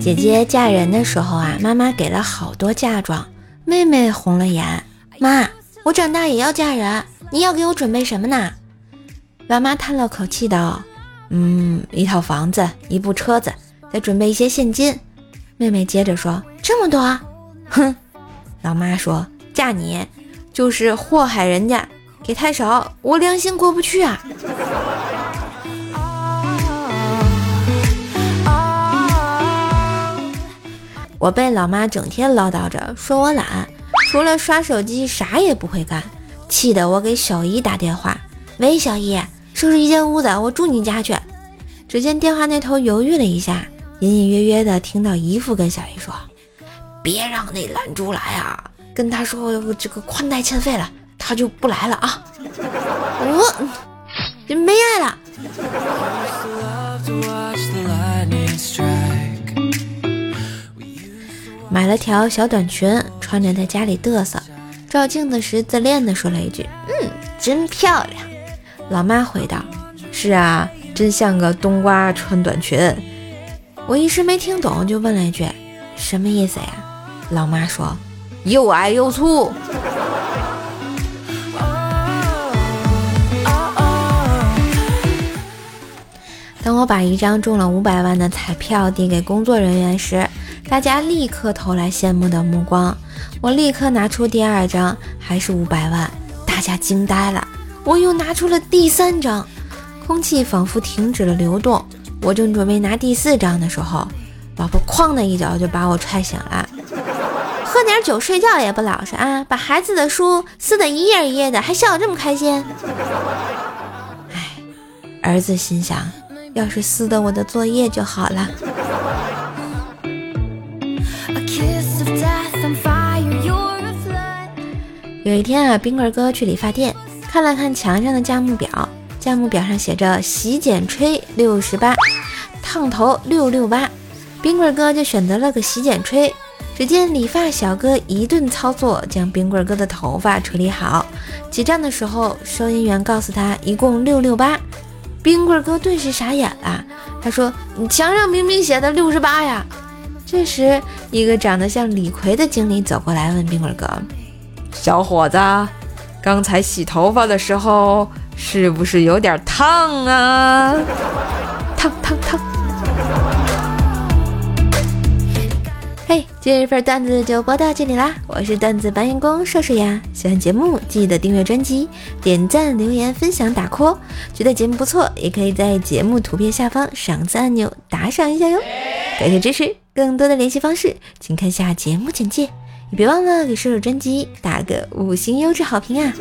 姐姐嫁人的时候啊，妈妈给了好多嫁妆。妹妹红了眼，妈，我长大也要嫁人，你要给我准备什么呢？老妈叹了口气道：“嗯，一套房子，一部车子，再准备一些现金。”妹妹接着说：“这么多？”哼，老妈说：“嫁你就是祸害人家，给太少，我良心过不去啊。”我被老妈整天唠叨着，说我懒，除了刷手机啥也不会干，气得我给小姨打电话：“喂，小姨，收拾一间屋子，我住你家去。”只见电话那头犹豫了一下，隐隐约约的听到姨父跟小姨说：“别让那懒猪来啊，跟他说这个宽带欠费了，他就不来了啊。”我就没爱了。买了条小短裙，穿着在家里嘚瑟，照镜子时自恋的说了一句：“嗯，真漂亮。”老妈回道：“是啊，真像个冬瓜穿短裙。”我一时没听懂，就问了一句：“什么意思呀？”老妈说：“又矮又粗。”当我把一张中了五百万的彩票递给工作人员时，大家立刻投来羡慕的目光。我立刻拿出第二张，还是五百万，大家惊呆了。我又拿出了第三张，空气仿佛停止了流动。我正准备拿第四张的时候，老婆哐的一脚就把我踹醒了。喝点酒睡觉也不老实啊！把孩子的书撕得一页一页的，还笑得这么开心。哎，儿子心想。要是撕的我的作业就好了。有一天啊，冰棍哥去理发店，看了看墙上的价目表，价目表上写着洗剪吹六十八，烫头六六八，冰棍哥就选择了个洗剪吹。只见理发小哥一顿操作，将冰棍哥的头发处理好。结账的时候，收银员告诉他一共六六八。冰棍哥顿时傻眼了，他说：“你墙上明明写的六十八呀！”这时，一个长得像李逵的经理走过来问冰棍哥：“小伙子，刚才洗头发的时候是不是有点烫啊？”“烫烫烫！”嘿，今日份段子就播到这里啦！我是段子搬运工瘦瘦呀，喜欢节目记得订阅专辑、点赞、留言、分享、打 call。觉得节目不错，也可以在节目图片下方赏字按钮打赏一下哟，感谢支持！更多的联系方式，请看下节目简介。也别忘了给瘦瘦专辑打个五星优质好评啊！